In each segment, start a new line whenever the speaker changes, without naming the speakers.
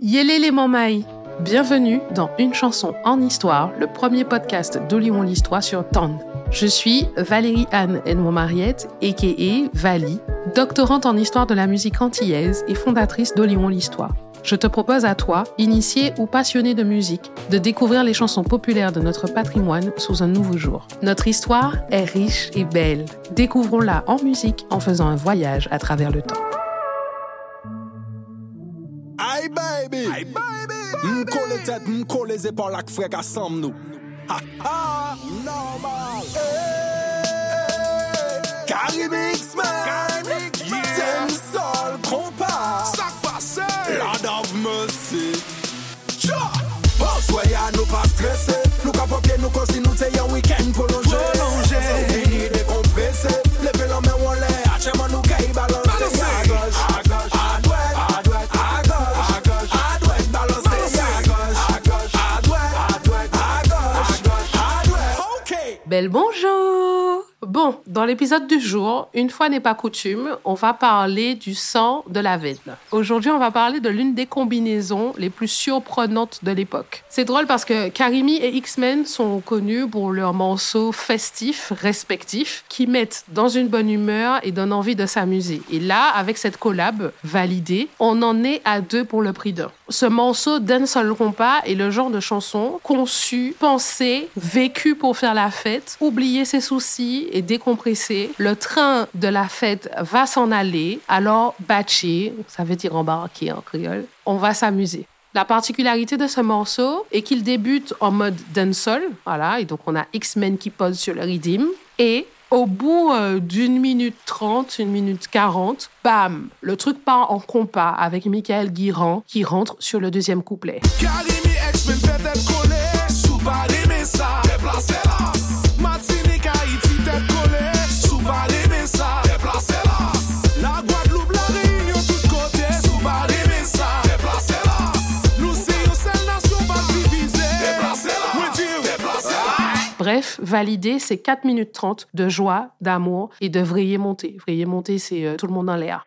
Yélé les. Bienvenue dans Une chanson en histoire, le premier podcast d'Olion l'Histoire sur TON. Je suis Valérie Anne Edmond Mariette, a.k.a. Vali, doctorante en histoire de la musique antillaise et fondatrice d'Olion l'Histoire. Je te propose à toi, initié ou passionné de musique, de découvrir les chansons populaires de notre patrimoine sous un nouveau jour. Notre histoire est riche et belle. Découvrons-la en musique en faisant un voyage à travers le temps.
Baby, aïe baby, m'colle les têtes, m'colle les épaules, la frère ensemble nous. Ha ha, normal. Hey, Karim
Bonjour Dans l'épisode du jour, une fois n'est pas coutume, on va parler du sang de la veine. Aujourd'hui, on va parler de l'une des combinaisons les plus surprenantes de l'époque. C'est drôle parce que Karimi et X-Men sont connus pour leurs morceaux festifs respectifs qui mettent dans une bonne humeur et donnent envie de s'amuser. Et là, avec cette collab validée, on en est à deux pour le prix d'un. Ce morceau d'un seul compas est le genre de chanson conçu, pensé, vécu pour faire la fête, oublier ses soucis et décompresser. Le train de la fête va s'en aller, alors batcher, ça veut dire embarquer en créole, on va s'amuser. La particularité de ce morceau est qu'il débute en mode dancehall, voilà, et donc on a X-Men qui pose sur le rhythm, et au bout euh, d'une minute trente, une minute quarante, bam, le truc part en compas avec Michael Guirand qui rentre sur le deuxième couplet. Bref, valider, c'est 4 minutes 30 de joie, d'amour et de vriller monter. Vriller monter, c'est euh, tout le monde en l'air.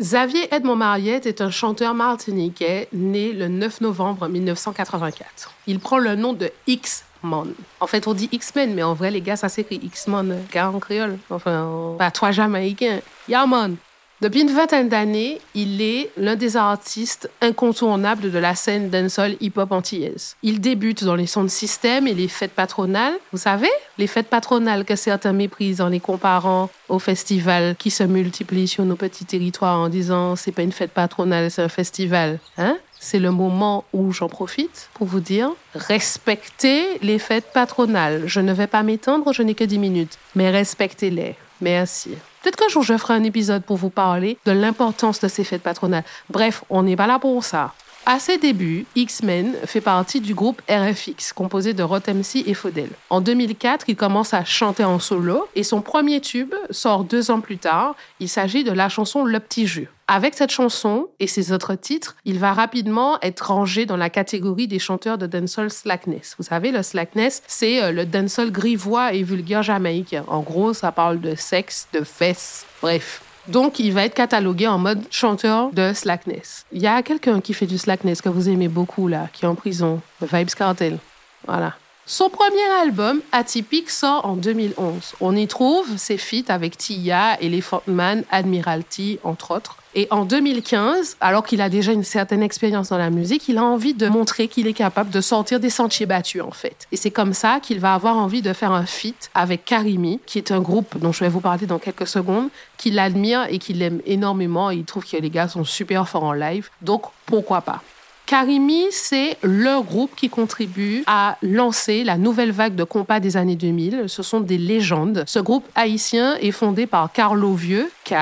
Xavier Edmond Mariette est un chanteur martiniquais né le 9 novembre 1984. Il prend le nom de X-Man. En fait, on dit X-Men, mais en vrai, les gars, ça s'écrit X-Man, gars en créole. Enfin, pas toi jamaïcain. Yeah, man. Depuis une vingtaine d'années, il est l'un des artistes incontournables de la scène dancehall hip-hop antillaise. Il débute dans les sons de système et les fêtes patronales. Vous savez, les fêtes patronales que certains méprisent en les comparant aux festivals qui se multiplient sur nos petits territoires en disant c'est pas une fête patronale, c'est un festival. Hein? C'est le moment où j'en profite pour vous dire respectez les fêtes patronales. Je ne vais pas m'étendre, je n'ai que 10 minutes, mais respectez-les. Merci. Peut-être qu'un jour je ferai un épisode pour vous parler de l'importance de ces fêtes patronales. Bref, on n'est pas là pour ça. À ses débuts, X-Men fait partie du groupe RFX, composé de Rotemsi et Faudel. En 2004, il commence à chanter en solo et son premier tube sort deux ans plus tard. Il s'agit de la chanson Le Petit Jeu. Avec cette chanson et ses autres titres, il va rapidement être rangé dans la catégorie des chanteurs de dancehall slackness. Vous savez, le slackness, c'est euh, le dancehall grivois et vulgaire jamaïcain. En gros, ça parle de sexe, de fesses, bref. Donc, il va être catalogué en mode chanteur de slackness. Il y a quelqu'un qui fait du slackness que vous aimez beaucoup, là, qui est en prison, Vibes Cartel. Voilà. Son premier album, Atypique, sort en 2011. On y trouve ses feats avec Tia, Elephant Man, Admiralty, entre autres. Et en 2015, alors qu'il a déjà une certaine expérience dans la musique, il a envie de montrer qu'il est capable de sortir des sentiers battus, en fait. Et c'est comme ça qu'il va avoir envie de faire un feat avec Karimi, qui est un groupe dont je vais vous parler dans quelques secondes, qu'il admire et qu'il aime énormément. Et il trouve que les gars sont super forts en live. Donc, pourquoi pas? Karimi, c'est le groupe qui contribue à lancer la nouvelle vague de compas des années 2000. Ce sont des légendes. Ce groupe haïtien est fondé par Carlo Vieux, K,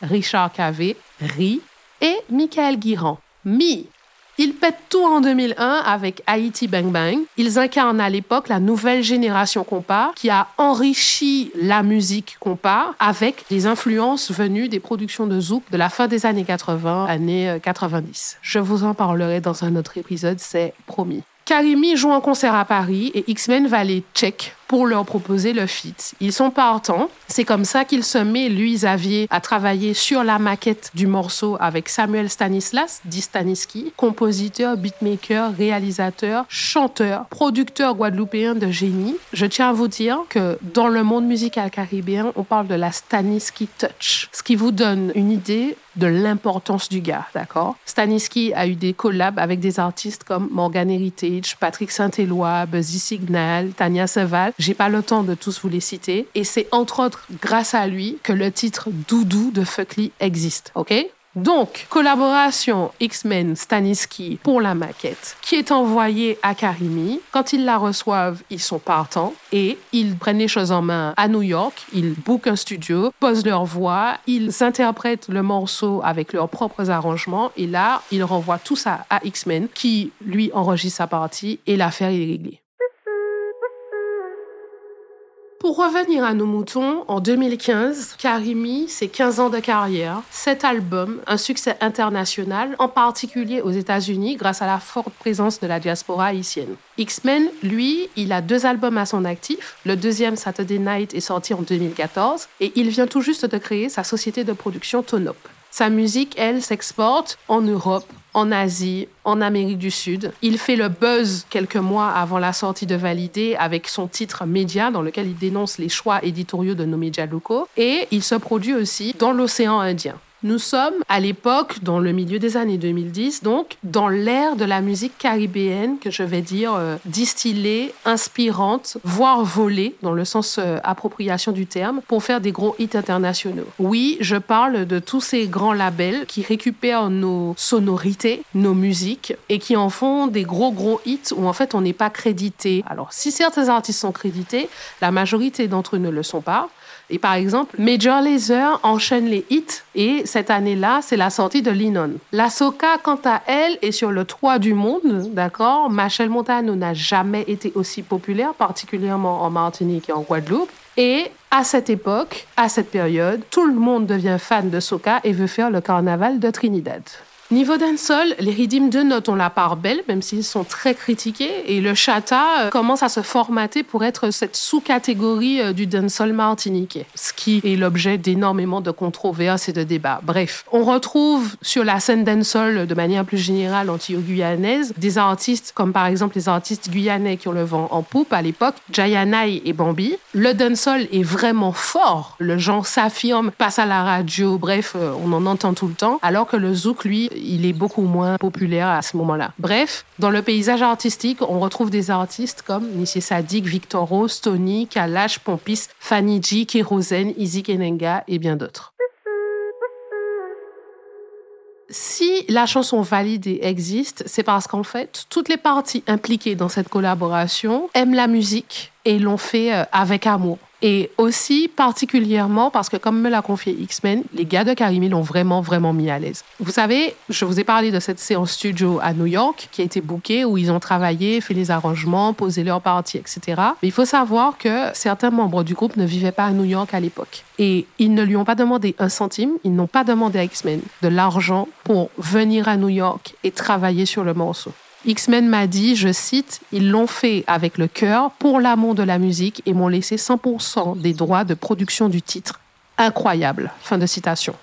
Richard Cavé, Ri, et Michael Guirand, Mi. Ils pètent tout en 2001 avec Haïti Bang Bang. Ils incarnent à l'époque la nouvelle génération compas qui a enrichi la musique compas avec des influences venues des productions de Zouk de la fin des années 80, années 90. Je vous en parlerai dans un autre épisode, c'est promis. Karimi joue en concert à Paris et X-Men va les check pour leur proposer le feat. Ils sont partants. C'est comme ça qu'il se met, lui, Xavier, à travailler sur la maquette du morceau avec Samuel Stanislas, dit Staniski, compositeur, beatmaker, réalisateur, chanteur, producteur guadeloupéen de génie. Je tiens à vous dire que dans le monde musical caribéen, on parle de la Staniski Touch, ce qui vous donne une idée de l'importance du gars, d'accord? Staniski a eu des collabs avec des artistes comme Morgan Heritage, Patrick Saint-Éloi, Buzzy Signal, Tania Seval. J'ai pas le temps de tous vous les citer. Et c'est entre autres grâce à lui que le titre Doudou de Fuckly existe, ok? Donc, collaboration X-Men Staniski pour la maquette qui est envoyée à Karimi. Quand ils la reçoivent, ils sont partants et ils prennent les choses en main à New York. Ils bookent un studio, posent leur voix, ils interprètent le morceau avec leurs propres arrangements et là, ils renvoient tout ça à X-Men qui, lui, enregistre sa partie et l'affaire est réglée. Pour revenir à nos moutons, en 2015, Karimi, c'est 15 ans de carrière, 7 albums, un succès international, en particulier aux États-Unis grâce à la forte présence de la diaspora haïtienne. X-Men, lui, il a deux albums à son actif. Le deuxième, Saturday Night, est sorti en 2014 et il vient tout juste de créer sa société de production Tonop. Sa musique, elle, s'exporte en Europe, en Asie, en Amérique du Sud. Il fait le buzz quelques mois avant la sortie de Validé avec son titre Média, dans lequel il dénonce les choix éditoriaux de nos médias locaux. Et il se produit aussi dans l'océan Indien. Nous sommes à l'époque, dans le milieu des années 2010, donc dans l'ère de la musique caribéenne, que je vais dire euh, distillée, inspirante, voire volée, dans le sens euh, appropriation du terme, pour faire des gros hits internationaux. Oui, je parle de tous ces grands labels qui récupèrent nos sonorités, nos musiques, et qui en font des gros gros hits où en fait on n'est pas crédité. Alors si certains artistes sont crédités, la majorité d'entre eux ne le sont pas. Et par exemple, Major Lazer enchaîne les hits et cette année-là, c'est la sortie de Linon. La Soca, quant à elle, est sur le toit du monde, d'accord? Machel Montano n'a jamais été aussi populaire, particulièrement en Martinique et en Guadeloupe. Et à cette époque, à cette période, tout le monde devient fan de Soca et veut faire le carnaval de Trinidad. Niveau dancehall, les rythmes de notes ont la part belle, même s'ils sont très critiqués, et le chata euh, commence à se formater pour être cette sous-catégorie euh, du dancehall martiniquais, ce qui est l'objet d'énormément de controverses et de débats. Bref, on retrouve sur la scène dancehall de manière plus générale antillo-guyanaise des artistes comme par exemple les artistes guyanais qui ont le vent en poupe à l'époque, Jayanai et Bambi. Le dancehall est vraiment fort, le genre s'affirme, passe à la radio, bref, euh, on en entend tout le temps, alors que le zouk, lui, il est beaucoup moins populaire à ce moment-là. Bref, dans le paysage artistique, on retrouve des artistes comme Nissi Sadik, Victor Rose, Tony, Kalash, Pompis, Fanny G, Kérosen, Izzy Kenenga et bien d'autres. Si la chanson validée existe, c'est parce qu'en fait, toutes les parties impliquées dans cette collaboration aiment la musique et l'ont fait euh, avec amour. Et aussi particulièrement parce que, comme me l'a confié X-Men, les gars de Karimi l'ont vraiment, vraiment mis à l'aise. Vous savez, je vous ai parlé de cette séance studio à New York qui a été bookée où ils ont travaillé, fait les arrangements, posé leurs parties, etc. Mais il faut savoir que certains membres du groupe ne vivaient pas à New York à l'époque. Et ils ne lui ont pas demandé un centime, ils n'ont pas demandé à X-Men de l'argent pour venir à New York et travailler sur le morceau. X-Men m'a dit, je cite, ils l'ont fait avec le cœur, pour l'amour de la musique et m'ont laissé 100% des droits de production du titre. Incroyable. Fin de citation.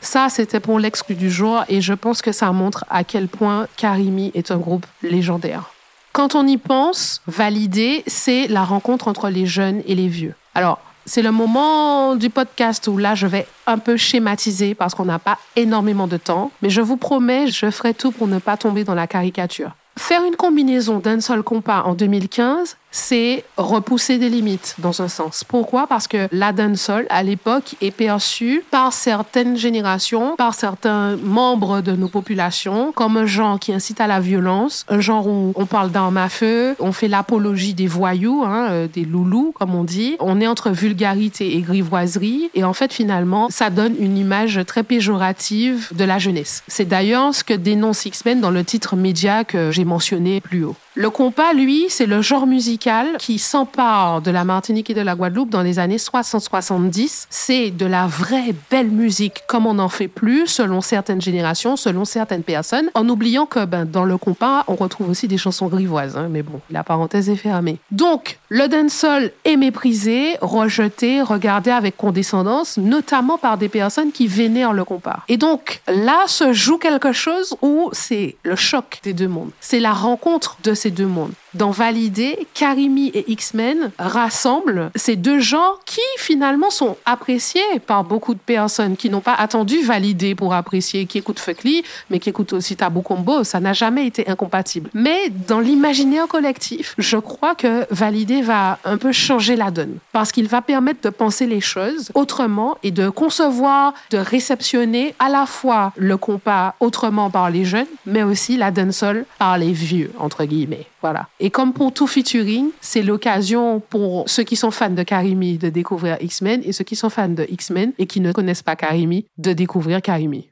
Ça, c'était pour l'exclu du jour et je pense que ça montre à quel point Karimi est un groupe légendaire. Quand on y pense, valider, c'est la rencontre entre les jeunes et les vieux. Alors, c'est le moment du podcast où là, je vais un peu schématiser parce qu'on n'a pas énormément de temps, mais je vous promets, je ferai tout pour ne pas tomber dans la caricature. Faire une combinaison d'un seul compas en 2015, c'est repousser des limites dans un sens. Pourquoi? Parce que la dancehall à l'époque est perçue par certaines générations, par certains membres de nos populations comme un genre qui incite à la violence, un genre où on parle d'armes à feu, on fait l'apologie des voyous, hein, euh, des loulous comme on dit. On est entre vulgarité et grivoiserie et en fait finalement ça donne une image très péjorative de la jeunesse. C'est d'ailleurs ce que dénonce X-Men dans le titre média que j'ai mentionné plus haut. Le compas, lui, c'est le genre musical qui s'empare de la Martinique et de la Guadeloupe dans les années 60-70. C'est de la vraie belle musique comme on n'en fait plus selon certaines générations, selon certaines personnes, en oubliant que ben, dans le compas, on retrouve aussi des chansons grivoises. Hein, mais bon, la parenthèse est fermée. Donc, le dancehall est méprisé, rejeté, regardé avec condescendance, notamment par des personnes qui vénèrent le compas. Et donc, là se joue quelque chose où c'est le choc des deux mondes. C'est la rencontre de ces deux mondes. Dans Valider, Karimi et X-Men rassemblent ces deux genres qui finalement sont appréciés par beaucoup de personnes qui n'ont pas attendu Valider pour apprécier, qui écoutent Fuckly, mais qui écoutent aussi Tabou Combo. Ça n'a jamais été incompatible. Mais dans l'imaginaire collectif, je crois que Valider va un peu changer la donne parce qu'il va permettre de penser les choses autrement et de concevoir, de réceptionner à la fois le compas autrement par les jeunes, mais aussi la dancehall par les vieux, entre guillemets. Voilà. Et comme pour tout featuring, c'est l'occasion pour ceux qui sont fans de Karimi de découvrir X-Men et ceux qui sont fans de X-Men et qui ne connaissent pas Karimi de découvrir Karimi.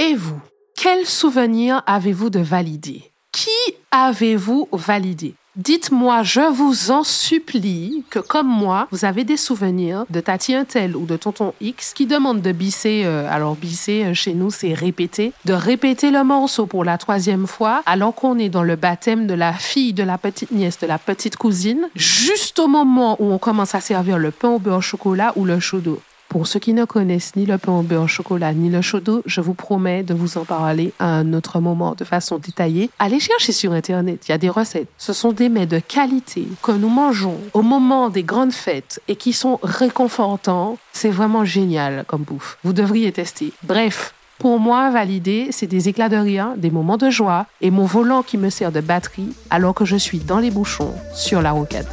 Et vous, quel souvenir avez-vous de valider? Qui avez-vous validé? Dites-moi, je vous en supplie, que comme moi, vous avez des souvenirs de Tati Intel ou de Tonton X qui demandent de bisser, euh, alors bisser euh, chez nous c'est répéter, de répéter le morceau pour la troisième fois alors qu'on est dans le baptême de la fille, de la petite nièce, de la petite cousine, juste au moment où on commence à servir le pain au beurre au chocolat ou le chaud d'eau. Pour ceux qui ne connaissent ni le pain au beurre au chocolat ni le d'eau, je vous promets de vous en parler à un autre moment de façon détaillée. Allez chercher sur Internet, il y a des recettes. Ce sont des mets de qualité que nous mangeons au moment des grandes fêtes et qui sont réconfortants. C'est vraiment génial comme bouffe. Vous devriez tester. Bref, pour moi, valider, c'est des éclats de rire, des moments de joie et mon volant qui me sert de batterie alors que je suis dans les bouchons sur la rocade.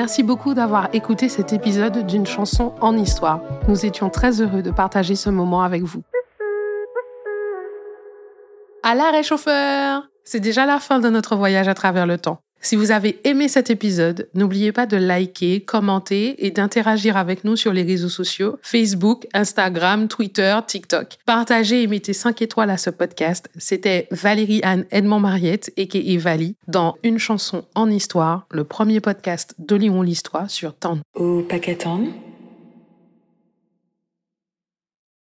Merci beaucoup d'avoir écouté cet épisode d'une chanson en histoire. Nous étions très heureux de partager ce moment avec vous. À la réchauffeur C'est déjà la fin de notre voyage à travers le temps. Si vous avez aimé cet épisode, n'oubliez pas de liker, commenter et d'interagir avec nous sur les réseaux sociaux, Facebook, Instagram, Twitter, TikTok. Partagez et mettez 5 étoiles à ce podcast. C'était Valérie Anne Edmond Mariette, et Vali, dans Une chanson en histoire, le premier podcast de Lyon l'Histoire sur Tant.
Au Pacaton.